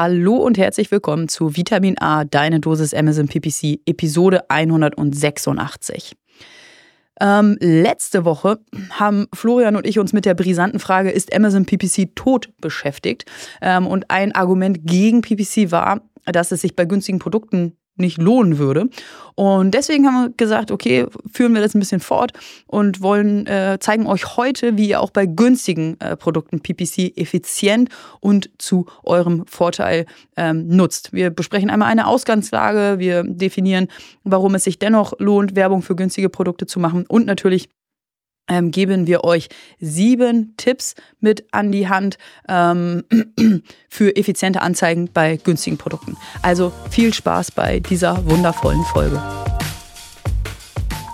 Hallo und herzlich willkommen zu Vitamin A, deine Dosis Amazon PPC, Episode 186. Ähm, letzte Woche haben Florian und ich uns mit der brisanten Frage, ist Amazon PPC tot beschäftigt? Ähm, und ein Argument gegen PPC war, dass es sich bei günstigen Produkten nicht lohnen würde. Und deswegen haben wir gesagt, okay, führen wir das ein bisschen fort und wollen äh, zeigen euch heute, wie ihr auch bei günstigen äh, Produkten PPC effizient und zu eurem Vorteil ähm, nutzt. Wir besprechen einmal eine Ausgangslage, wir definieren, warum es sich dennoch lohnt, Werbung für günstige Produkte zu machen und natürlich ähm, geben wir euch sieben Tipps mit an die Hand ähm, für effiziente Anzeigen bei günstigen Produkten. Also viel Spaß bei dieser wundervollen Folge.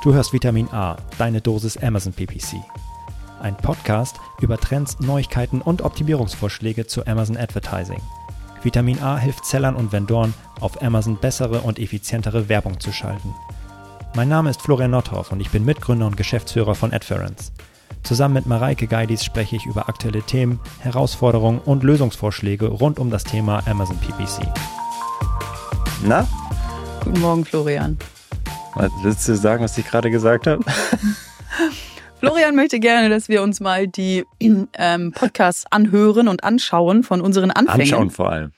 Du hörst Vitamin A, deine Dosis Amazon PPC. Ein Podcast über Trends, Neuigkeiten und Optimierungsvorschläge zu Amazon Advertising. Vitamin A hilft Sellern und Vendoren, auf Amazon bessere und effizientere Werbung zu schalten. Mein Name ist Florian Nordhoff und ich bin Mitgründer und Geschäftsführer von Adference. Zusammen mit Mareike Geidis spreche ich über aktuelle Themen, Herausforderungen und Lösungsvorschläge rund um das Thema Amazon PPC. Na? Guten Morgen, Florian. Was willst du sagen, was ich gerade gesagt habe? Florian möchte gerne, dass wir uns mal die ähm, Podcasts anhören und anschauen von unseren Anfängen. Anschauen vor allem.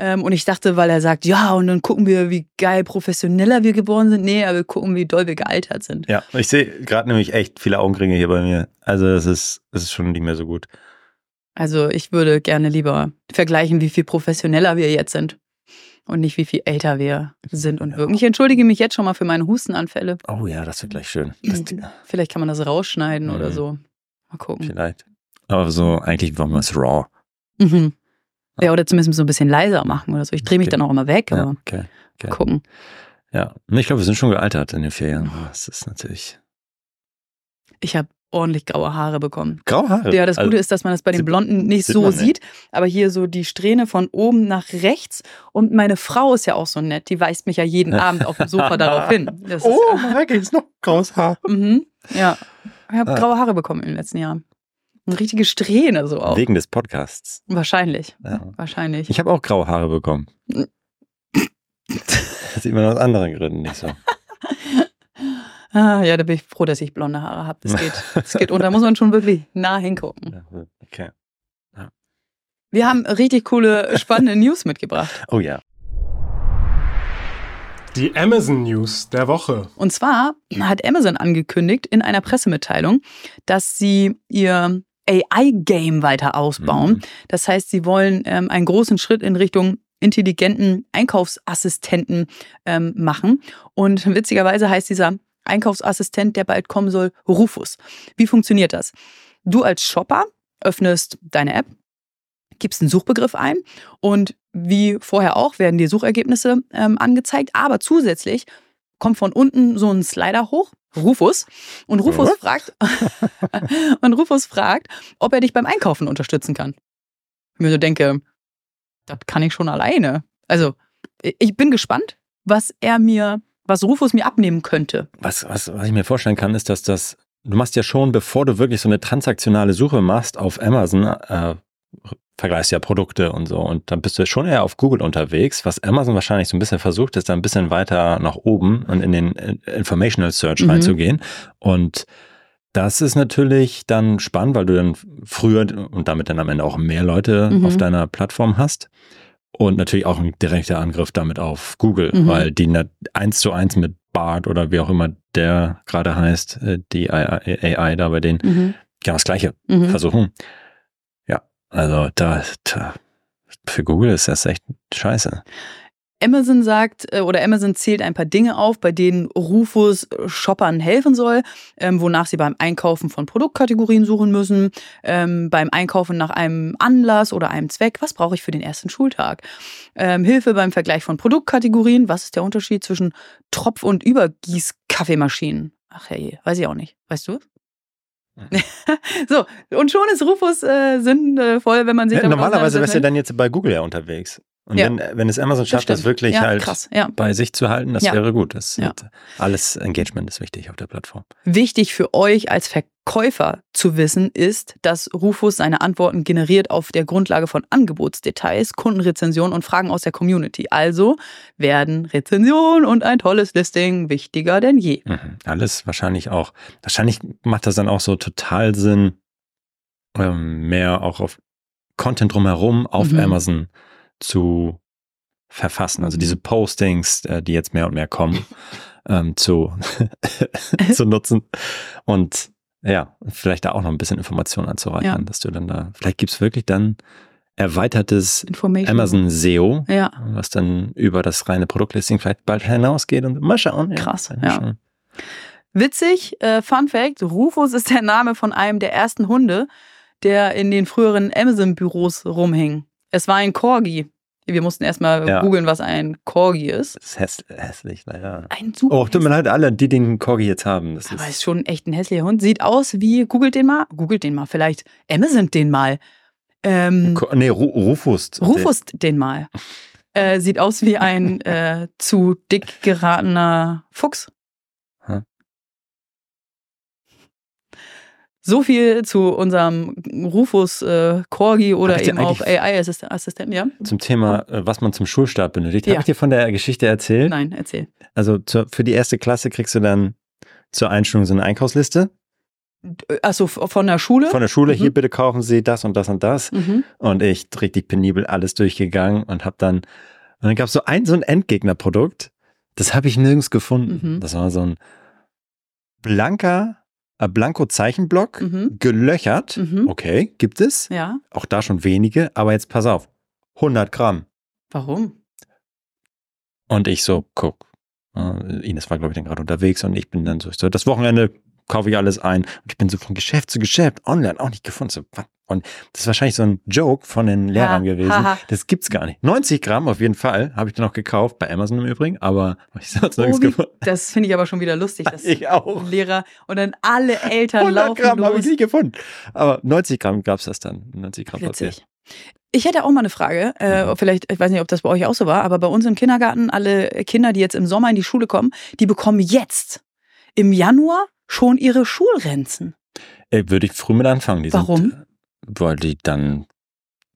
Ähm, und ich dachte, weil er sagt, ja, und dann gucken wir, wie geil professioneller wir geworden sind. Nee, aber wir gucken, wie doll wir gealtert sind. Ja, ich sehe gerade nämlich echt viele Augenringe hier bei mir. Also es ist, es ist schon nicht mehr so gut. Also ich würde gerne lieber vergleichen, wie viel professioneller wir jetzt sind. Und nicht, wie viel älter wir sind und wirken. Ich entschuldige mich jetzt schon mal für meine Hustenanfälle. Oh ja, das wird gleich schön. Das, Vielleicht kann man das rausschneiden Mhm. oder so. Mal gucken. vielleicht. Aber so, eigentlich wollen wir es raw. Mhm. Ja, oder zumindest so ein bisschen leiser machen oder so. Ich drehe mich Okay. dann auch immer weg, Ja, aber okay. mal okay. gucken. Ja, ich glaube, wir sind schon gealtert in den Ferien. Das ist natürlich. Ich habe ordentlich graue Haare bekommen. Graue Haare. Ja, das Also, Gute ist, dass man das bei den Blonden nicht sieht so sieht, aber hier so die Strähne von oben nach rechts. Und meine Frau ist ja auch so nett, die weist mich ja jeden Abend auf dem Sofa darauf hin. Das ist, Oh, Mareike, ist noch graues Haar. mhm, ja, ich habe Ah. graue Haare bekommen in den letzten Jahren. Eine richtige Strähne so auch. Wegen des Podcasts. Wahrscheinlich, Ja. wahrscheinlich. Ich habe auch graue Haare bekommen. Das sieht man aus anderen Gründen nicht so. Ah, ja, da bin ich froh, dass ich blonde Haare habe. Das geht, das geht. Und da muss man schon wirklich nah hingucken. Ja, Okay. Wir haben richtig coole, spannende News mitgebracht. Oh ja. Die Amazon News der Woche. Und zwar hat Amazon angekündigt in einer Pressemitteilung, dass sie ihr AI-Game weiter ausbauen. Mhm. Das heißt, sie wollen ähm, einen großen Schritt in Richtung intelligenten Einkaufsassistenten ähm, machen. Und witzigerweise heißt dieser Einkaufsassistent, der bald kommen soll, Rufus. Wie funktioniert das? Du als Shopper öffnest deine App, gibst einen Suchbegriff ein und wie vorher auch werden dir Suchergebnisse ähm, angezeigt, aber zusätzlich kommt von unten so ein Slider hoch, Rufus, und Rufus Was? fragt und Rufus fragt, ob er dich beim Einkaufen unterstützen kann. Ich mir so denke, das kann ich schon alleine. Also, ich bin gespannt, was er mir, was Rufus mir abnehmen könnte. Was, was, was ich mir vorstellen kann, ist, dass das, du machst ja schon, bevor du wirklich so eine transaktionale Suche machst auf Amazon, äh, vergleichst ja Produkte und so und dann bist du schon eher auf Google unterwegs, was Amazon wahrscheinlich so ein bisschen versucht, ist da ein bisschen weiter nach oben und in den äh, Informational Search Mhm. reinzugehen und das ist natürlich dann spannend, weil du dann früher und damit dann am Ende auch mehr Leute Mhm. auf deiner Plattform hast. Und natürlich auch ein direkter Angriff damit auf Google, Mhm. weil die eins zu eins mit Bart oder wie auch immer der gerade heißt, äh, die AI, AI da bei denen, Mhm. genau das Gleiche Mhm. versuchen. Also da, da für Google ist das echt scheiße. Amazon sagt äh, oder Amazon zählt ein paar Dinge auf, bei denen Rufus Shoppern helfen soll, ähm, wonach sie beim Einkaufen von Produktkategorien suchen müssen, ähm, beim Einkaufen nach einem Anlass oder einem Zweck, was brauche ich für den ersten Schultag, ähm, Hilfe beim Vergleich von Produktkategorien, was ist der Unterschied zwischen Tropf- und Übergießkaffeemaschinen? Ach hey, weiß ich auch nicht. Weißt du? so, und schon ist Rufus äh, sinnvoll, wenn man sich Ja, damit normalerweise wärst du auseinandersetzt, dann jetzt bei Google ja unterwegs. Und Ja. wenn, wenn es Amazon schafft, das, stimmt. wirklich ja, halt krass, ja. bei sich zu halten, das wäre gut. Das alles Engagement ist wichtig auf der Plattform. Wichtig für euch als Verkäufer zu wissen ist, dass Rufus seine Antworten generiert auf der Grundlage von Angebotsdetails, Kundenrezensionen und Fragen aus der Community. Also werden Rezension und ein tolles Listing wichtiger denn je. Mhm. Alles wahrscheinlich auch. Wahrscheinlich macht das dann auch so total Sinn, ähm, mehr auch auf Content drumherum auf Mhm. Amazon zu verfassen. Also diese Postings, äh, die jetzt mehr und mehr kommen, ähm, zu, zu nutzen. Und ja, vielleicht da auch noch ein bisschen Informationen anzureichern, Ja. dass du dann da, vielleicht gibt's wirklich dann erweitertes. Amazon SEO, Ja, was dann über das reine Produktlisting vielleicht bald hinausgeht und mal schauen. Krass, ja. schauen. Witzig, äh, Fun Fact: Rufus ist der Name von einem der ersten Hunde, der in den früheren Amazon-Büros rumhing. Es war ein Corgi. Wir mussten erstmal Ja. googeln, was ein Corgi ist. Das ist häss hässlich, leider. Ein super. Oh, tut mir leid, alle, die den Corgi jetzt haben. Das Aber ist, ist schon echt ein hässlicher Hund. Sieht aus wie, googelt den mal, googelt den mal, vielleicht Amazon den mal. Ähm, Co- nee, Ru Rufus. Rufus den mal. Äh, sieht aus wie ein äh, zu dick geratener Fuchs. Hm. So viel zu unserem Rufus äh, Corgi oder eben auch AI-Assistenten, ja? Zum Thema, äh, was man zum Schulstart benötigt. Ja. Habe ich dir von der Geschichte erzählt? Nein, erzähl. Also zur, für die erste Klasse kriegst du dann zur Einstellung so eine Einkaufsliste Achso, von der Schule? von der Schule. Mhm. Hier bitte kaufen Sie das und das und das. mhm. Und ich richtig penibel alles durchgegangen und habe dann, und dann gab es so ein, so ein Endgegnerprodukt, das habe ich nirgends gefunden. Mhm. Das war so ein blanker, äh, blanko Zeichenblock, Mhm. gelöchert. Mhm. Okay, gibt es. Ja, Auch da schon wenige, aber jetzt pass auf. 100 Gramm. warum? Und ich so, guck. Äh, Ines war, glaube ich, dann gerade unterwegs und ich bin dann so, ich so, das Wochenende kaufe ich alles ein. Und ich bin so von Geschäft zu Geschäft, online auch nicht gefunden. So, was? Und das ist wahrscheinlich so ein Joke von den Lehrern Ha, gewesen. haha. Das gibt's gar nicht. 90 Gramm auf jeden Fall, habe ich dann auch gekauft, bei Amazon im Übrigen, aber hab ich sonst nirgends Oh, gefunden. das finde ich aber schon wieder lustig, dass Ich auch. Lehrer und dann alle Eltern 100 laufen Gramm habe ich nicht gefunden. Aber 90 Gramm gab's das dann. 90 Gramm Papier. Witzig. Ich hätte auch mal eine Frage, äh, Mhm. vielleicht, ich weiß nicht, ob das bei euch auch so war, aber bei uns im Kindergarten, alle Kinder, die jetzt im Sommer in die Schule kommen, die bekommen jetzt im Januar schon ihre Schulrenzen. Äh, Würde ich früh mit anfangen. Die Warum? Sind, weil die dann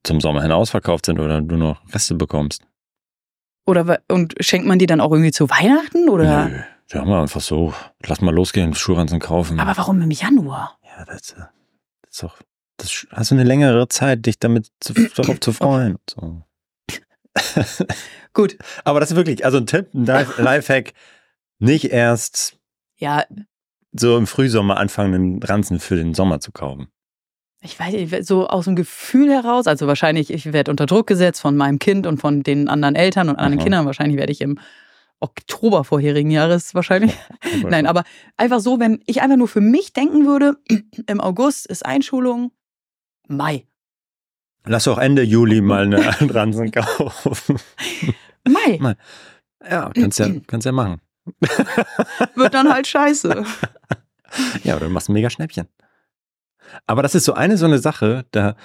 zum Sommer hin ausverkauft sind oder du noch Reste bekommst. Oder und schenkt man die dann auch irgendwie zu Weihnachten? Oder? Nö, die haben wir einfach so, lass mal losgehen, Schulranzen kaufen. Aber warum im Januar? ja, das, äh, das ist doch, das hast du eine längere Zeit, dich damit zu, darauf zu freuen. So. Gut, Aber das ist wirklich, also ein Tipp, ein Life- Lifehack, nicht erst ja, so im Frühsommer anfangen, einen Ranzen für den Sommer zu kaufen. Ich weiß nicht, so aus dem Gefühl heraus, also wahrscheinlich, ich werde unter Druck gesetzt von meinem Kind und von den anderen Eltern und anderen Aha. Kindern. Wahrscheinlich werde ich im Oktober vorherigen Jahres wahrscheinlich. Nein, aber einfach so, wenn ich einfach nur für mich denken würde, im August ist Einschulung, Mai. Lass doch Ende Juli mal eine einen Ranzen kaufen. Mai Mai. Ja, kannst ja, kannst ja machen. wird dann halt scheiße. Ja, oder du machst ein mega Schnäppchen. Aber das ist so eine so eine Sache, da,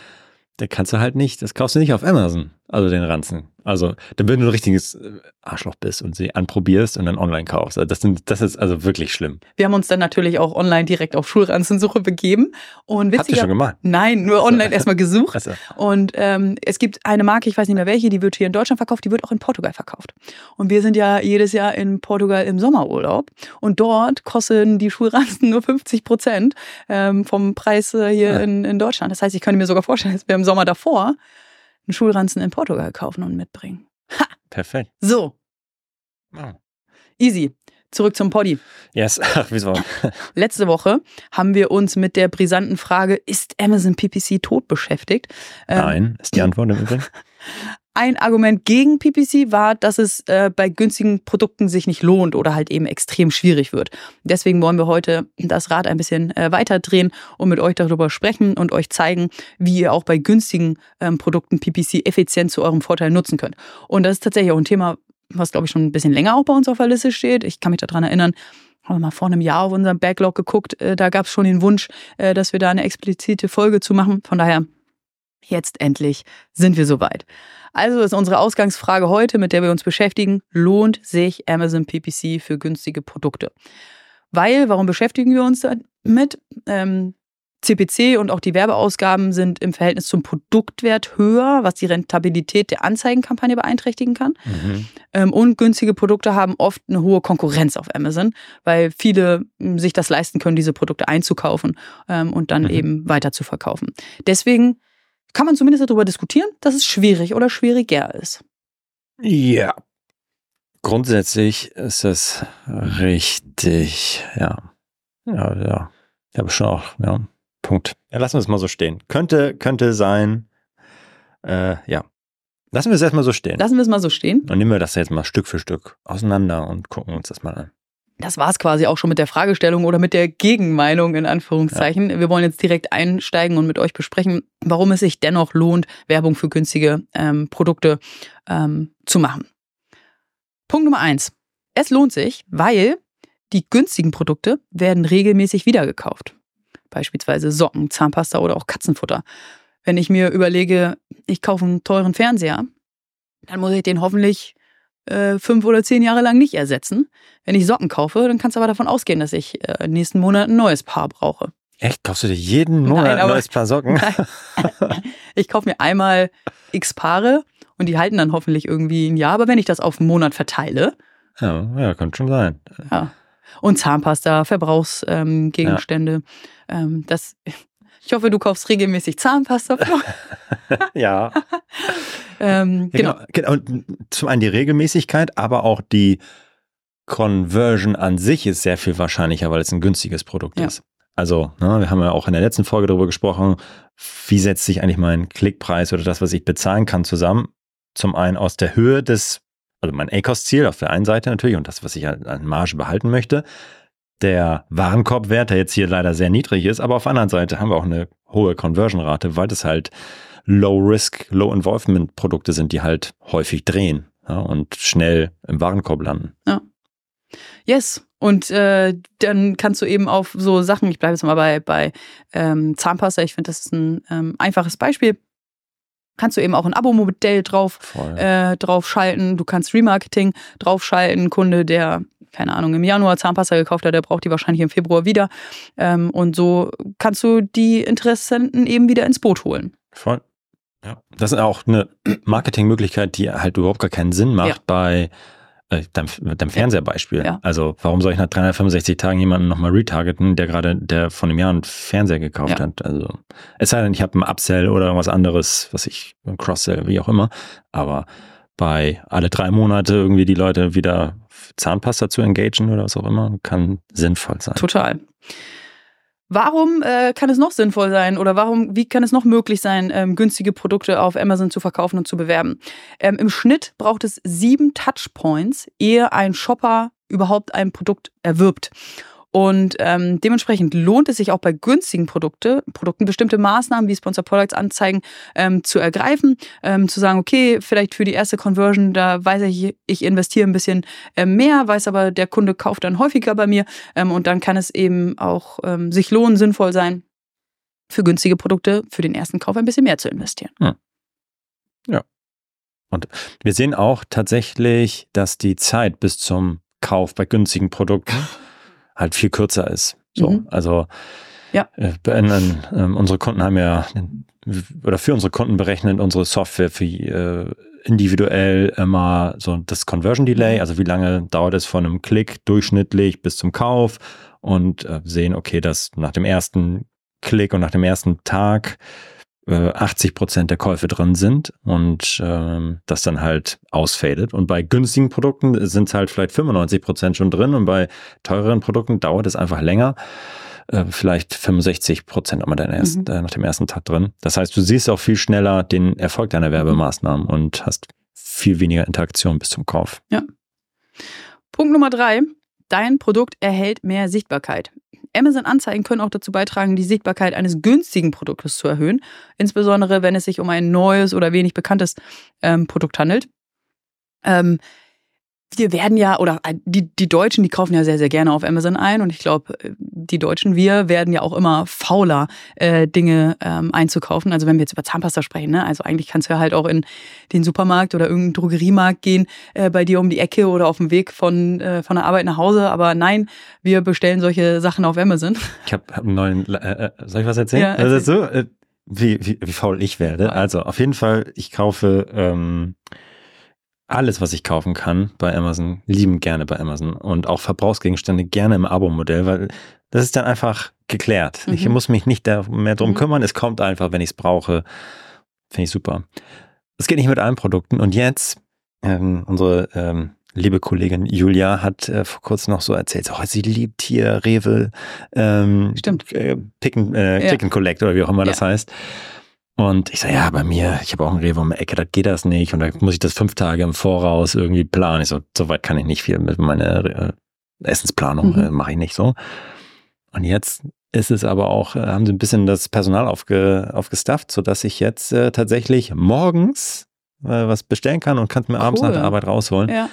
da kannst du halt nicht, das kaufst du nicht auf Amazon, also den Ranzen. Also, dann wenn du ein richtiges äh, Arschloch bist und sie anprobierst und dann online kaufst. Also das, sind, das ist also wirklich schlimm. Wir haben uns dann natürlich auch online direkt auf Schulranzensuche begeben. Und Habt ihr witziger, schon gemacht? Nein, nur online erstmal gesucht. Also, Und ähm, es gibt eine Marke, ich weiß nicht mehr welche, die wird hier in Deutschland verkauft, die wird auch in Portugal verkauft. Und wir sind ja jedes Jahr in Portugal im Sommerurlaub. Und dort kosten die Schulranzen nur 50 Prozent ähm, vom Preis äh, hier Ja. in, in Deutschland. Das heißt, ich könnte mir sogar vorstellen, dass wir im Sommer davor einen Schulranzen in Portugal kaufen und mitbringen. perfekt. So, Oh. easy. Zurück zum Poddy. Yes, ach, wieso? Letzte Woche haben wir uns mit der brisanten Frage, ist Amazon PPC tot beschäftigt? Ähm, Nein, ist die Antwort im Übrigen. Ein Argument gegen PPC war, dass es äh, bei günstigen Produkten sich nicht lohnt oder halt eben extrem schwierig wird. Deswegen wollen wir heute das Rad ein bisschen äh, weiterdrehen und mit euch darüber sprechen und euch zeigen, wie ihr auch bei günstigen ähm, Produkten PPC effizient zu eurem Vorteil nutzen könnt. Und das ist tatsächlich auch ein Thema, was glaube ich schon ein bisschen länger auch bei uns auf der Liste steht. Ich kann mich daran erinnern, haben wir mal vor einem Jahr auf unserem Backlog geguckt. Äh, da gab es schon den Wunsch, äh, dass wir da eine explizite Folge zu machen. Von daher Jetzt endlich sind wir soweit. Also ist unsere Ausgangsfrage heute, mit der wir uns beschäftigen, lohnt sich Amazon PPC für günstige Produkte? Weil, warum beschäftigen wir uns damit? Ähm, CPC und auch die Werbeausgaben sind im Verhältnis zum Produktwert höher, was die Rentabilität der Anzeigenkampagne beeinträchtigen kann. Mhm. Ähm, und günstige Produkte haben oft eine hohe Konkurrenz auf Amazon, weil viele hm, sich das leisten können, diese Produkte einzukaufen ähm, und dann mhm. eben weiter zu verkaufen. Deswegen kann man zumindest darüber diskutieren, dass es schwierig oder schwieriger ist. Ja. Grundsätzlich ist es richtig, ja. Ja, ja. Ich habe schon auch, ja. Punkt. Ja, lassen wir es mal so stehen. Könnte, könnte sein. Äh, ja. Lassen wir es erstmal so stehen. Lassen wir es mal so stehen. Dann nehmen wir das jetzt mal Stück für Stück auseinander und gucken uns das mal an. Das war es quasi auch schon mit der Fragestellung oder mit der Gegenmeinung in Anführungszeichen. Ja. Wir wollen jetzt direkt einsteigen und mit euch besprechen, warum es sich dennoch lohnt, Werbung für günstige ähm, Produkte ähm, zu machen. Punkt Nummer eins. Es lohnt sich, weil die günstigen Produkte werden regelmäßig wiedergekauft beispielsweise Socken, Zahnpasta oder auch Katzenfutter. Wenn ich mir überlege, ich kaufe einen teuren Fernseher, dann muss ich den hoffentlich äh, fünf oder zehn Jahre lang nicht ersetzen. Wenn ich Socken kaufe, dann kannst du aber davon ausgehen, dass ich äh, nächsten Monat ein neues Paar brauche. Echt? Kaufst du dir jeden Monat nein, ein neues Paar Socken? ich kaufe mir einmal x Paare und die halten dann hoffentlich irgendwie ein Jahr. Aber wenn ich das auf einen Monat verteile. Ja, ja könnte schon sein. Ja. Und Zahnpasta, Verbrauchsgegenstände. Ähm, ähm, das, ich hoffe, du kaufst regelmäßig Zahnpasta. ja. Ähm, genau. Ja, genau. Und zum einen die Regelmäßigkeit, aber auch die Conversion an sich ist sehr viel wahrscheinlicher, weil es ein günstiges Produkt ja. ist. Also, ne, wir haben ja auch in der letzten Folge darüber gesprochen, wie setzt sich eigentlich mein Klickpreis oder das, was ich bezahlen kann, zusammen. Zum einen aus der Höhe des, also mein ACOS-Ziel auf der einen Seite natürlich und das, was ich an Marge behalten möchte, der Warenkorbwert, der jetzt hier leider sehr niedrig ist, aber auf der anderen Seite haben wir auch eine hohe Conversion-Rate, weil das halt Low-Risk, Low-Involvement-Produkte sind, die halt häufig drehen ja, und schnell im Warenkorb landen. Ja. Yes. Und äh, dann kannst du eben auf so Sachen, ich bleibe jetzt mal bei, bei ähm, Zahnpasta, ich finde, das ist ein ähm, einfaches Beispiel. Kannst du eben auch ein Abo-Modell drauf, äh, drauf schalten. Du kannst Remarketing draufschalten. Kunde, der keine Ahnung, im Januar Zahnpasta gekauft hat, der braucht die wahrscheinlich im Februar wieder. Ähm, und so kannst du die Interessenten eben wieder ins Boot holen. Voll. Ja. Das ist auch eine Marketingmöglichkeit, die halt überhaupt gar keinen Sinn macht ja. bei äh, deinem, deinem Fernsehbeispiel. Ja. Also warum soll ich nach 365 Tagen jemanden nochmal retargeten, der gerade, der von einem Jahr einen Fernseher gekauft ja. hat? Also es sei denn, ich habe einen Upsell oder irgendwas anderes, was ich, Cross-Sell, wie auch immer. Aber bei alle drei Monate irgendwie die Leute wieder Zahnpasta zu engagieren oder was auch immer, kann sinnvoll sein. Total. Warum äh, kann es noch sinnvoll sein oder warum, wie kann es noch möglich sein, ähm, günstige Produkte auf Amazon zu verkaufen und zu bewerben? Ähm, Im Schnitt braucht es sieben Touchpoints, ehe ein Shopper überhaupt ein Produkt erwirbt. Und ähm, dementsprechend lohnt es sich auch bei günstigen Produkte, Produkten bestimmte Maßnahmen wie Sponsor Products Anzeigen ähm, zu ergreifen, ähm, zu sagen, okay, vielleicht für die erste Conversion, da weiß ich, ich investiere ein bisschen äh, mehr, weiß aber, der Kunde kauft dann häufiger bei mir ähm, und dann kann es eben auch ähm, sich lohnen, sinnvoll sein, für günstige Produkte für den ersten Kauf ein bisschen mehr zu investieren. Hm. Ja. Und wir sehen auch tatsächlich, dass die Zeit bis zum Kauf bei günstigen Produkten halt viel kürzer ist. So, mhm. also ja. Äh, beenden, äh, unsere Kunden haben ja oder für unsere Kunden berechnet unsere Software für äh, individuell immer so das Conversion Delay, mhm. also wie lange dauert es von einem Klick durchschnittlich bis zum Kauf und äh, sehen, okay, dass nach dem ersten Klick und nach dem ersten Tag 80 äh, Prozent der Käufe drin sind und ähm, das dann halt ausfadet. Und bei günstigen Produkten sind es halt vielleicht 95 Prozent schon drin und bei teureren Produkten dauert es einfach länger. Äh, vielleicht 65 Prozent mhm. äh, nach dem ersten Tag drin. Das heißt, du siehst auch viel schneller den Erfolg deiner Werbemaßnahmen und hast viel weniger Interaktion bis zum Kauf. Ja. Punkt Nummer drei. Dein Produkt erhält mehr Sichtbarkeit. Amazon-Anzeigen können auch dazu beitragen, die Sichtbarkeit eines günstigen Produktes zu erhöhen, insbesondere wenn es sich um ein neues oder wenig bekanntes ähm, Produkt handelt. Ähm, wir werden ja, oder äh, die, die Deutschen, die kaufen ja sehr, sehr gerne auf Amazon ein. Und ich glaube, die Deutschen, wir werden ja auch immer fauler, äh, Dinge ähm, einzukaufen. Also wenn wir jetzt über Zahnpasta sprechen, ne? Also eigentlich kannst du ja halt auch in den Supermarkt oder irgendeinen Drogeriemarkt gehen, äh, bei dir um die Ecke oder auf dem Weg von, äh, von der Arbeit nach Hause. Aber nein, wir bestellen solche Sachen auf Amazon. Ich habe hab einen neuen, äh, äh, soll ich was erzählen? Ja, erzähl. also so, äh, wie, wie, wie faul ich werde. Also auf jeden Fall, ich kaufe ähm, alles, was ich kaufen kann bei Amazon, lieben gerne bei Amazon und auch Verbrauchsgegenstände gerne im Abo-Modell, weil das ist dann einfach geklärt. Mhm. Ich muss mich nicht mehr drum mhm. kümmern. Es kommt einfach, wenn ich es brauche. Finde ich super. Es geht nicht mit allen Produkten. Und jetzt, ähm, unsere ähm, liebe Kollegin Julia hat äh, vor kurzem noch so erzählt, oh, sie liebt hier Rewe, ähm, Stimmt. Äh, Pick and, äh, ja. Click and Collect oder wie auch immer ja. das heißt. Und ich sage, ja, bei mir, ich habe auch einen Rewe um die Ecke, da geht das nicht. Und da muss ich das fünf Tage im Voraus irgendwie planen. Ich so, so weit kann ich nicht viel mit meiner äh, Essensplanung, mhm. äh, mache ich nicht so. Und jetzt ist es aber auch, äh, haben sie ein bisschen das Personal aufge, aufgestafft, sodass ich jetzt äh, tatsächlich morgens äh, was bestellen kann und kann es mir cool. abends nach der Arbeit rausholen. Ja.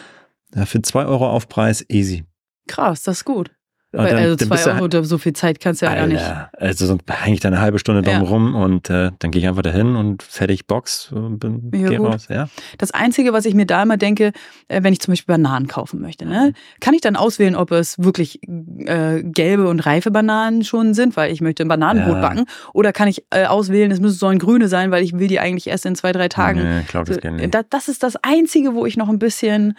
ja für zwei Euro Aufpreis, easy. Krass, das ist gut. Weil, dann, also zwei Euro, halt, so viel Zeit kannst du ja gar nicht. Also so hänge ich da eine halbe Stunde drum ja. rum und äh, dann gehe ich einfach dahin und fertig Box und bin, ja, geh raus. Ja. Das Einzige, was ich mir da immer denke, äh, wenn ich zum Beispiel Bananen kaufen möchte, ne, kann ich dann auswählen, ob es wirklich äh, gelbe und reife Bananen schon sind, weil ich möchte ein Bananenbrot ja. backen, oder kann ich äh, auswählen, es müssen sollen grüne sein, weil ich will die eigentlich erst in zwei, drei Tagen. Nee, glaub, das, so, das, das ist das Einzige, wo ich noch ein bisschen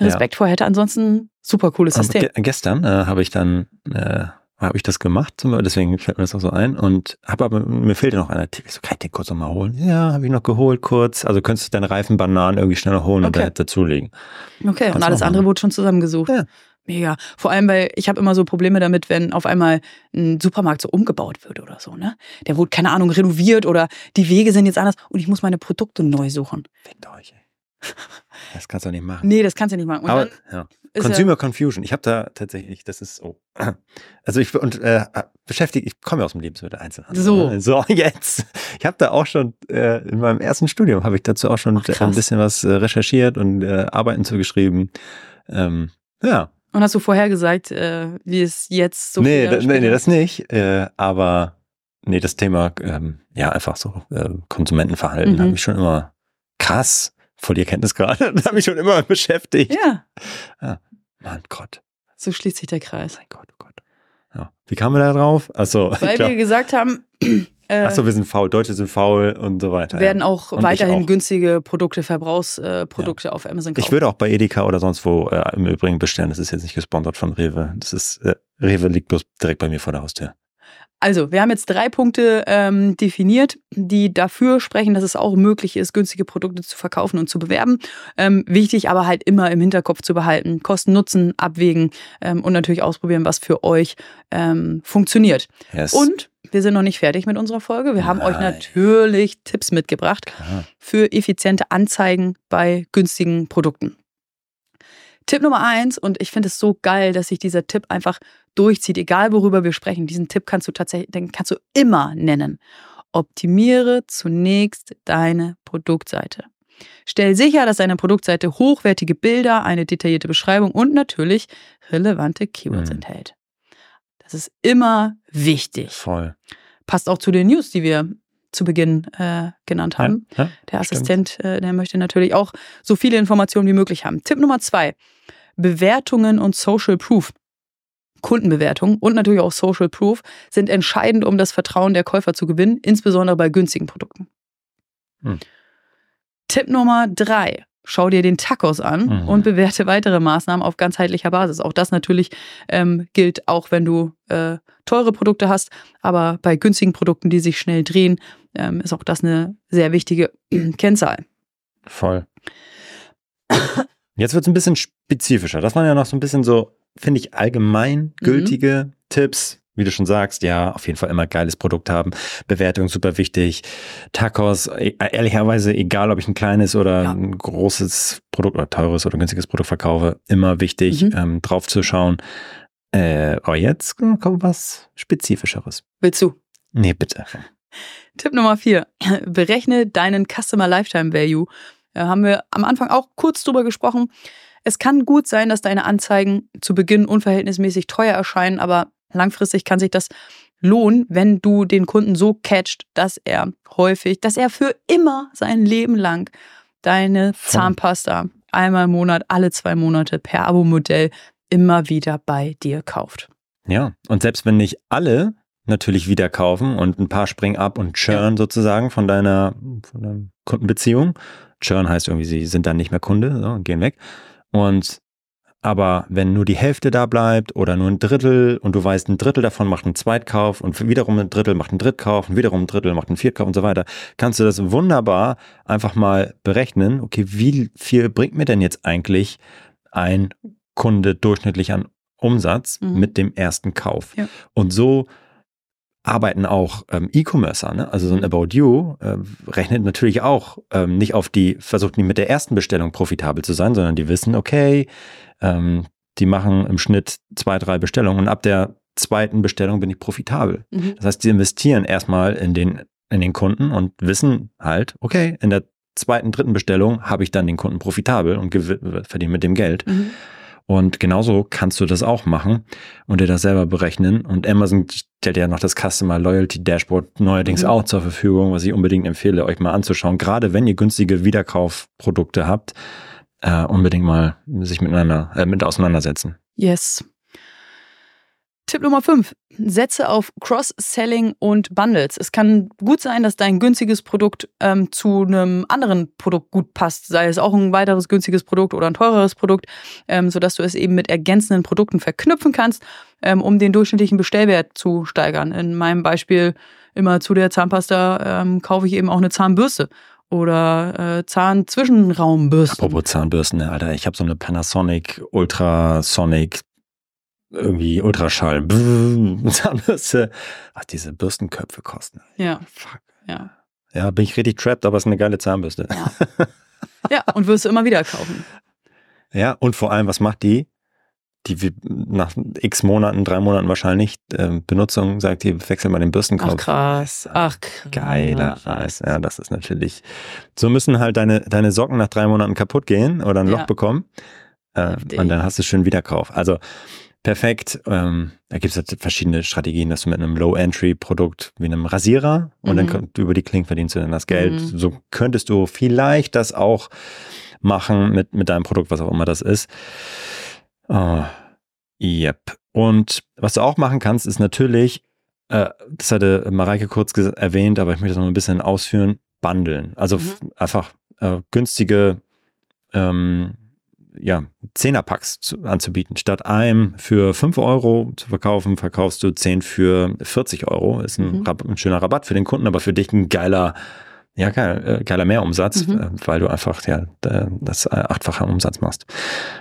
Respekt vor hätte. Ansonsten super cooles System. Ge gestern äh, habe ich dann äh, habe ich das gemacht, deswegen fällt mir das auch so ein und habe aber mir fehlte noch ein Artikel. Ich so, kann ich den kurz nochmal holen? Ja, habe ich noch geholt kurz. Also könntest du deine reifen Bananen irgendwie schneller holen okay. und dazulegen. Okay, Kannst und alles andere wurde schon zusammengesucht. Ja. Mega. Vor allem, weil ich habe immer so Probleme damit, wenn auf einmal ein Supermarkt so umgebaut wird oder so, ne? Der wurde, keine Ahnung, renoviert oder die Wege sind jetzt anders und ich muss meine Produkte neu suchen. Fickt euch, ey. Das kannst du nicht machen. Nee, das kannst du nicht machen. Und Aber, ja. Consumer ja Confusion. Ich habe da tatsächlich, das ist so. Also ich und äh, beschäftigt, ich komme ja aus dem Lebensmitteleinzelhandel. So. Ne? So, jetzt. Ich habe da auch schon, äh, in meinem ersten Studium habe ich dazu auch schon Ach, ein bisschen was äh, recherchiert und äh, Arbeiten zugeschrieben. Ähm, ja. Und hast du vorher gesagt, äh, wie es jetzt so Nee, da, nee, nee, das nicht. Äh, aber nee, das Thema, ähm, ja, einfach so äh, Konsumentenverhalten mhm. habe ich schon immer krass voll die Erkenntnis gerade. Das hat mich schon immer beschäftigt. Ja. ja. Mein Gott. So schließt sich der Kreis. Mein Gott, oh Gott. Ja. Wie kamen wir da drauf? Achso. Weil wir gesagt haben, äh, Achso, wir sind faul, Deutsche sind faul und so weiter. Werden auch und weiterhin auch. günstige Produkte, Verbrauchsprodukte ja. auf Amazon kaufen. Ich würde auch bei Edeka oder sonst wo äh, im Übrigen bestellen. Das ist jetzt nicht gesponsert von Rewe. Das ist, äh, Rewe liegt bloß direkt bei mir vor der Haustür. Also, wir haben jetzt drei Punkte ähm, definiert, die dafür sprechen, dass es auch möglich ist, günstige Produkte zu verkaufen und zu bewerben. Ähm, wichtig aber halt immer im Hinterkopf zu behalten, Kosten, Nutzen abwägen ähm, und natürlich ausprobieren, was für euch ähm, funktioniert. Yes. Und wir sind noch nicht fertig mit unserer Folge. Wir haben Nein. euch natürlich Tipps mitgebracht Klar. für effiziente Anzeigen bei günstigen Produkten. Tipp Nummer eins, und ich finde es so geil, dass sich dieser Tipp einfach durchzieht, egal worüber wir sprechen. Diesen Tipp kannst du tatsächlich, den kannst du immer nennen. Optimiere zunächst deine Produktseite. Stell sicher, dass deine Produktseite hochwertige Bilder, eine detaillierte Beschreibung und natürlich relevante Keywords mhm. enthält. Das ist immer wichtig. Voll. Passt auch zu den News, die wir zu Beginn äh, genannt haben. Ja, ja, der Assistent, äh, der möchte natürlich auch so viele Informationen wie möglich haben. Tipp Nummer zwei: Bewertungen und Social Proof. Kundenbewertung und natürlich auch Social Proof sind entscheidend, um das Vertrauen der Käufer zu gewinnen, insbesondere bei günstigen Produkten. Hm. Tipp Nummer drei. Schau dir den Tacos an mhm. und bewerte weitere Maßnahmen auf ganzheitlicher Basis. Auch das natürlich ähm, gilt auch, wenn du äh, teure Produkte hast, aber bei günstigen Produkten, die sich schnell drehen, ähm, ist auch das eine sehr wichtige Kennzahl. Voll. Jetzt wird es ein bisschen spezifischer. Das waren ja noch so ein bisschen so finde ich, allgemein mhm. gültige mhm. Tipps. Wie du schon sagst, ja, auf jeden Fall immer geiles Produkt haben. Bewertung super wichtig. Tacos, e, ehrlicherweise, egal ob ich ein kleines oder ja. ein großes Produkt oder teures oder günstiges Produkt verkaufe, immer wichtig, mhm. ähm, drauf zu schauen. Äh, aber jetzt kommt was Spezifischeres. Willst du? Nee, bitte. Tipp Nummer vier. Berechne deinen Customer Lifetime Value. Da haben wir am Anfang auch kurz drüber gesprochen. Es kann gut sein, dass deine Anzeigen zu Beginn unverhältnismäßig teuer erscheinen, aber langfristig kann sich das lohnen, wenn du den Kunden so catcht, dass er häufig, dass er für immer sein Leben lang deine Zahnpasta einmal im Monat, alle zwei Monate per Abo-Modell immer wieder bei dir kauft. Ja, und selbst wenn nicht alle natürlich wieder kaufen und ein paar springen ab und churn ja. sozusagen von deiner, von deiner Kundenbeziehung. Churn heißt irgendwie, sie sind dann nicht mehr Kunde so, und gehen weg. Und aber wenn nur die Hälfte da bleibt oder nur ein Drittel und du weißt, ein Drittel davon macht einen Zweitkauf und wiederum ein Drittel macht einen Drittkauf und wiederum ein Drittel macht einen Viertkauf und so weiter, kannst du das wunderbar einfach mal berechnen. Okay, wie viel bringt mir denn jetzt eigentlich ein Kunde durchschnittlich an Umsatz mhm. mit dem ersten Kauf? Ja. Und so arbeiten auch ähm, E-Commercer, ne? also so ein About You äh, rechnet natürlich auch ähm, nicht auf die, versucht nicht mit der ersten Bestellung profitabel zu sein, sondern die wissen, okay, ähm, die machen im Schnitt zwei, drei Bestellungen und ab der zweiten Bestellung bin ich profitabel. Mhm. Das heißt, die investieren erstmal in den, in den Kunden und wissen halt, okay, in der zweiten, dritten Bestellung habe ich dann den Kunden profitabel und verdiene mit dem Geld. Mhm. Und genauso kannst du das auch machen und dir das selber berechnen. Und Amazon stellt ja noch das Customer Loyalty Dashboard neuerdings mhm. auch zur Verfügung, was ich unbedingt empfehle, euch mal anzuschauen. Gerade wenn ihr günstige Wiederkaufprodukte habt, äh, unbedingt mal sich miteinander, äh, mit auseinandersetzen. Yes. Tipp Nummer 5. Setze auf Cross-Selling und Bundles. Es kann gut sein, dass dein günstiges Produkt ähm, zu einem anderen Produkt gut passt, sei es auch ein weiteres günstiges Produkt oder ein teureres Produkt, ähm, sodass du es eben mit ergänzenden Produkten verknüpfen kannst, ähm, um den durchschnittlichen Bestellwert zu steigern. In meinem Beispiel immer zu der Zahnpasta ähm, kaufe ich eben auch eine Zahnbürste oder äh, Zahnzwischenraumbürsten. Apropos Zahnbürsten, Alter, ich habe so eine Panasonic Ultrasonic irgendwie Ultraschall, Zahnbürste. Ach, diese Bürstenköpfe kosten. Ja. Fuck. Ja. Ja, bin ich richtig trapped, aber es ist eine geile Zahnbürste. Ja. ja, und wirst du immer wieder kaufen. Ja, und vor allem, was macht die? Die nach x Monaten, drei Monaten wahrscheinlich äh, Benutzung sagt, die wechseln mal den Bürstenkopf. Ach krass, ach krass. Geiler Scheiß. Ja, das ist natürlich. So müssen halt deine, deine Socken nach drei Monaten kaputt gehen oder ein Loch ja. bekommen. Äh, und dann hast du schön Wiederkauf. Also perfekt. Ähm, da gibt es halt verschiedene Strategien, dass du mit einem Low-Entry-Produkt wie einem Rasierer und mhm. dann über die Klinge verdienst du dann das Geld. Mhm. So könntest du vielleicht das auch machen mit, mit deinem Produkt, was auch immer das ist. Oh, yep. Und was du auch machen kannst, ist natürlich, äh, das hatte Mareike kurz erwähnt, aber ich möchte das noch ein bisschen ausführen, bundeln. Also mhm. einfach äh, günstige ähm, ja, Zehnerpacks zu, anzubieten. Statt einem für 5 Euro zu verkaufen, verkaufst du 10 für 40 Euro. Ist ein, mhm. ein schöner Rabatt für den Kunden, aber für dich ein geiler, ja, geil, äh, geiler Mehrumsatz, mhm. Äh, weil du einfach ja, das achtfache Umsatz machst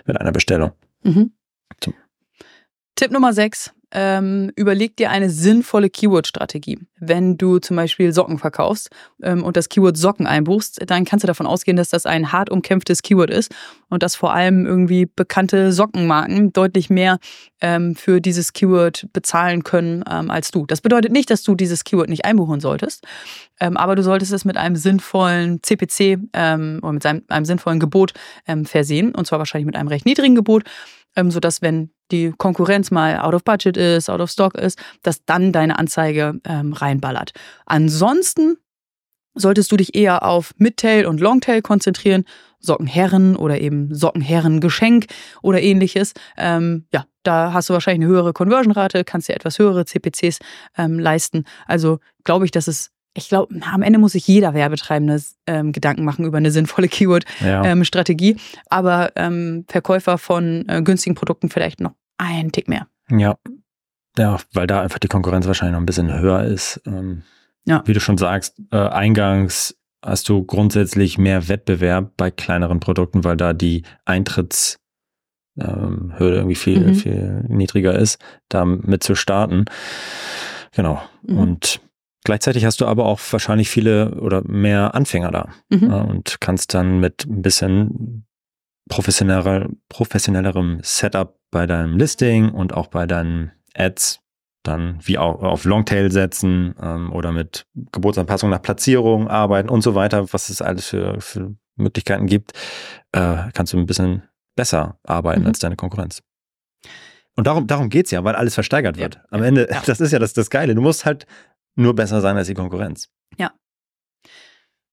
mit einer Bestellung. Mhm. Tipp Nummer 6 ähm, überleg dir eine sinnvolle Keyword-Strategie. Wenn du zum Beispiel Socken verkaufst ähm, und das Keyword Socken einbuchst, dann kannst du davon ausgehen, dass das ein hart umkämpftes Keyword ist und dass vor allem irgendwie bekannte Sockenmarken deutlich mehr ähm, für dieses Keyword bezahlen können ähm, als du. Das bedeutet nicht, dass du dieses Keyword nicht einbuchen solltest, ähm, aber du solltest es mit einem sinnvollen CPC ähm, oder mit seinem, einem sinnvollen Gebot ähm, versehen und zwar wahrscheinlich mit einem recht niedrigen Gebot ähm, sodass, wenn die Konkurrenz mal out of budget ist, out of stock ist, dass dann deine Anzeige ähm, reinballert. Ansonsten solltest du dich eher auf Midtail und Longtail konzentrieren, Sockenherren oder eben Sockenherren-Geschenk oder ähnliches. Ähm, ja, da hast du wahrscheinlich eine höhere Conversion-Rate, kannst dir etwas höhere CPCs ähm, leisten. Also glaube ich, dass es ich glaube, am Ende muss sich jeder Werbetreibende ähm, Gedanken machen über eine sinnvolle Keyword-Strategie. Ja. Ähm, Aber ähm, Verkäufer von äh, günstigen Produkten vielleicht noch ein Tick mehr. Ja. Ja, weil da einfach die Konkurrenz wahrscheinlich noch ein bisschen höher ist. Ähm, ja. Wie du schon sagst, äh, eingangs hast du grundsätzlich mehr Wettbewerb bei kleineren Produkten, weil da die Eintrittshürde ähm, irgendwie viel, mhm. viel niedriger ist, damit zu starten. Genau. Mhm. Und Gleichzeitig hast du aber auch wahrscheinlich viele oder mehr Anfänger da mhm. und kannst dann mit ein bisschen professioneller, professionellerem Setup bei deinem Listing und auch bei deinen Ads dann wie auch auf Longtail setzen ähm, oder mit Geburtsanpassung nach Platzierung arbeiten und so weiter, was es alles für, für Möglichkeiten gibt, äh, kannst du ein bisschen besser arbeiten Mhm. als deine Konkurrenz. Und darum, darum geht's ja, weil alles versteigert wird. Ja, Am Ende, ja. das ist ja das, das Geile. Du musst halt nur besser sein als die Konkurrenz.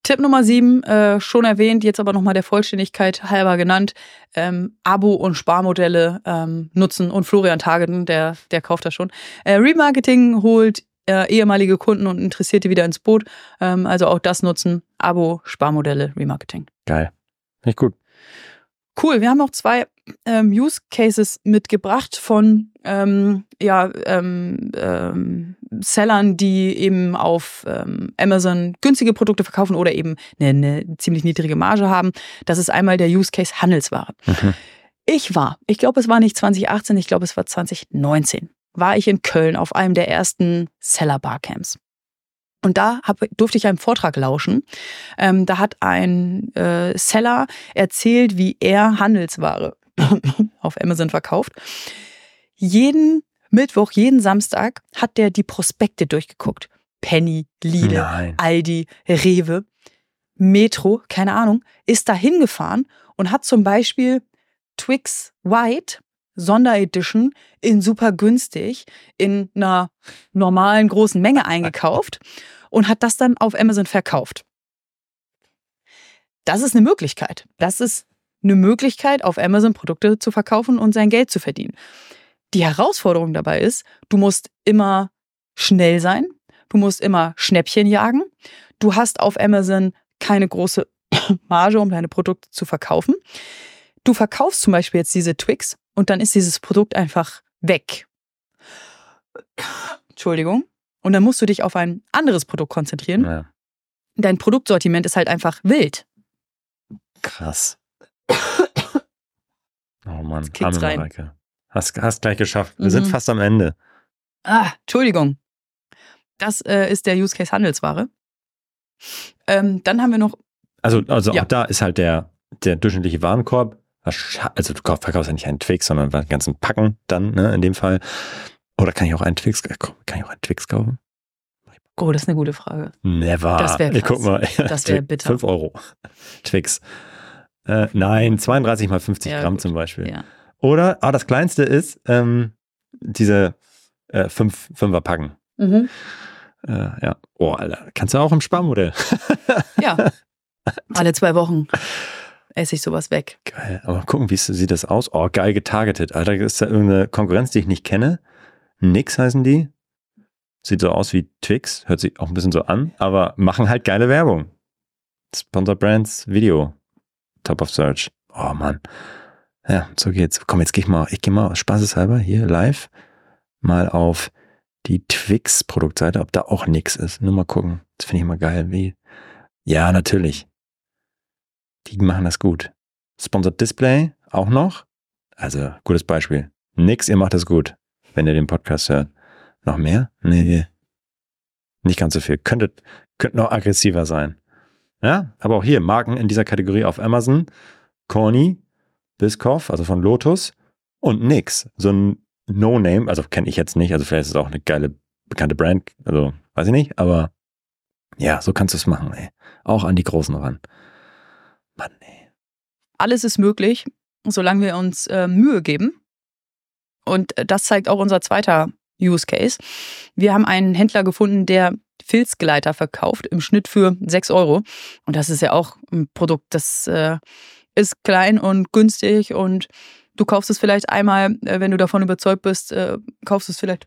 Tipp Nummer sieben, äh, schon erwähnt, jetzt aber nochmal der Vollständigkeit halber genannt. Ähm, Abo- und Sparmodelle ähm, nutzen und Florian Targeten, der, der kauft das schon. Äh, Remarketing holt äh, ehemalige Kunden und Interessierte wieder ins Boot. Ähm, also auch das nutzen. Abo, Sparmodelle, Remarketing. Geil. Ich gut. Cool, wir haben auch zwei ähm, Use Cases mitgebracht von ähm, ja, ähm, ähm, Sellern, die eben auf ähm, Amazon günstige Produkte verkaufen oder eben eine, eine ziemlich niedrige Marge haben. Das ist einmal der Use Case Handelsware. Mhm. Ich war, ich glaube, es war nicht 2018, ich glaube, es war 2019, war ich in Köln auf einem der ersten Seller Barcamps. Und da hab, durfte ich einem Vortrag lauschen. Ähm, da hat ein äh, Seller erzählt, wie er Handelsware auf Amazon verkauft. Jeden Mittwoch, jeden Samstag hat der die Prospekte durchgeguckt. Penny, Lidl, Nein. Aldi, Rewe, Metro, keine Ahnung, ist da hingefahren und hat zum Beispiel Twix White Sonderedition in super günstig in einer normalen großen Menge eingekauft und hat das dann auf Amazon verkauft. Das ist eine Möglichkeit. Das ist eine Möglichkeit, auf Amazon Produkte zu verkaufen und sein Geld zu verdienen. Die Herausforderung dabei ist, du musst immer schnell sein, du musst immer Schnäppchen jagen, du hast auf Amazon keine große Marge, um deine Produkte zu verkaufen. Du verkaufst zum Beispiel jetzt diese Twix und dann ist dieses Produkt einfach weg. Entschuldigung. Und dann musst du dich auf ein anderes Produkt konzentrieren. Ja, Dein Produktsortiment ist halt einfach wild. krass. Oh Mann, arme rein. Mareike. Hast, hast gleich geschafft. Wir sind Mhm. fast am Ende. Ah, Entschuldigung. Das äh, ist der Use Case Handelsware. Ähm, dann haben wir noch, Also, also Ja. auch da ist halt der, der durchschnittliche Warenkorb, also du kauf- verkaufst ja nicht einen Twix, sondern einen ganzen Packen dann, ne, in dem Fall. Oder kann ich auch einen Twix, äh, kann ich auch einen Twix kaufen? oh, das ist eine gute Frage. Never. Das wär Ich krass. guck mal. Das wär bitter. 5 Euro. Twix. Äh, nein, 32 mal 50 Ja, Gramm gut. zum Beispiel. Ja. Oder, ah, das kleinste ist ähm, diese äh, 5 Fünfer Packen. Mhm. Äh, ja. Oh, Alter. Kannst du auch im Sparmodell. Ja. Alle zwei Wochen esse ich sowas weg. Geil. Aber gucken, wie sieht das aus? Oh, geil getargetet. Alter, ist da irgendeine Konkurrenz, die ich nicht kenne? Nix heißen die. Sieht so aus wie Twix. Hört sich auch ein bisschen so an, aber machen halt geile Werbung. Sponsor Brands Video. Top of Search. Oh Mann. Ja, so geht's. Komm, jetzt geh ich mal, ich gehe mal spaßeshalber hier live mal auf die Twix Produktseite, ob da auch nix ist. Nur mal gucken. Das finde ich immer geil. Wie? Ja, natürlich. Die machen das gut. Sponsored Display auch noch. Also, gutes Beispiel. Nix, ihr macht das gut, wenn ihr den Podcast hört. Noch mehr? Nee. Nicht ganz so viel. Könntet, könnte noch aggressiver sein. Ja, aber auch hier Marken in dieser Kategorie auf Amazon. Corny, Biscoff, also von Lotus und nix. So ein No-Name, also kenne ich jetzt nicht, also vielleicht ist es auch eine geile, bekannte Brand, also weiß ich nicht, aber ja, so kannst du es machen, ey. Auch an die Großen ran. Mann, ey. Alles ist möglich, solange wir uns äh, Mühe geben. Und äh, das zeigt auch unser zweiter Use Case. Wir haben einen Händler gefunden, der Filzgleiter verkauft, im Schnitt für 6 Euro. Und das ist ja auch ein Produkt, das äh, ist klein und günstig und du kaufst es vielleicht einmal, äh, wenn du davon überzeugt bist, äh, kaufst es vielleicht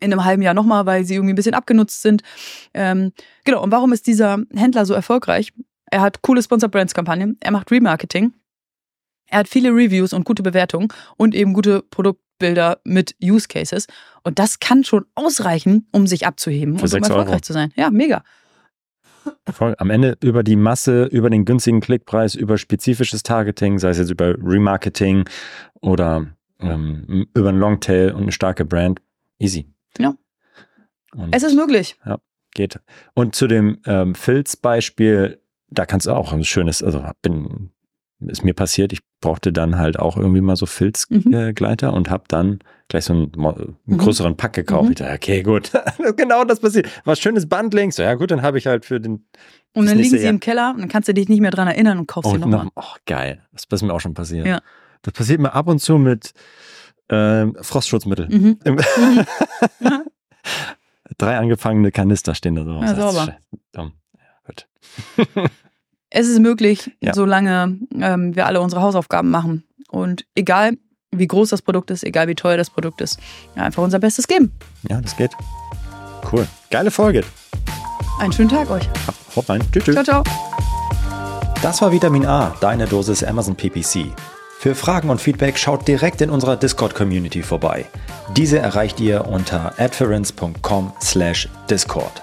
in einem halben Jahr nochmal, weil sie irgendwie ein bisschen abgenutzt sind. Ähm, genau, und warum ist dieser Händler so erfolgreich? Er hat coole Sponsor Brands Kampagnen, er macht Remarketing, er hat viele Reviews und gute Bewertungen und eben gute Produktbilder mit Use Cases. Und das kann schon ausreichen, um sich abzuheben Für und um sechs Euro. erfolgreich zu sein. Ja, mega. Voll. Am Ende über die Masse, über den günstigen Klickpreis, über spezifisches Targeting, sei es jetzt über Remarketing oder ähm, über einen Longtail und eine starke Brand. Easy. Ja. Und Es ist möglich. geht. Und zu dem ähm, Filz-Beispiel, da kannst du auch ein schönes, also bin, ist mir passiert, ich brauchte dann halt auch irgendwie mal so Filzgleiter Mhm. äh, Gleiter und habe dann gleich so einen, einen Mhm. größeren Pack gekauft. Mhm. Ich dachte, okay, gut, genau das passiert. Was schönes Bundling. So, ja gut, dann habe ich halt für den Und dann liegen sie Jahr. im Keller und dann kannst du dich nicht mehr dran erinnern und kaufst sie Und nochmal. noch, oh, geil. Das ist mir auch schon passiert. Ja. Das passiert mir ab und zu mit ähm, Frostschutzmittel. Mhm. Ja. Drei angefangene Kanister stehen da so. Ja, sauber. Dumm. Gut. Es ist möglich, Ja. solange ähm, wir alle unsere Hausaufgaben machen. Und egal, wie groß das Produkt ist, egal wie teuer das Produkt ist, einfach unser Bestes geben. Ja, das geht. Cool. Geile Folge. Einen schönen Tag euch. Haut rein. Tschüss. tschüss. Ciao, ciao. Das war Vitamin A, deine Dosis Amazon PPC. Für Fragen und Feedback schaut direkt in unserer Discord-Community vorbei. Diese erreicht ihr unter adference.com/discord.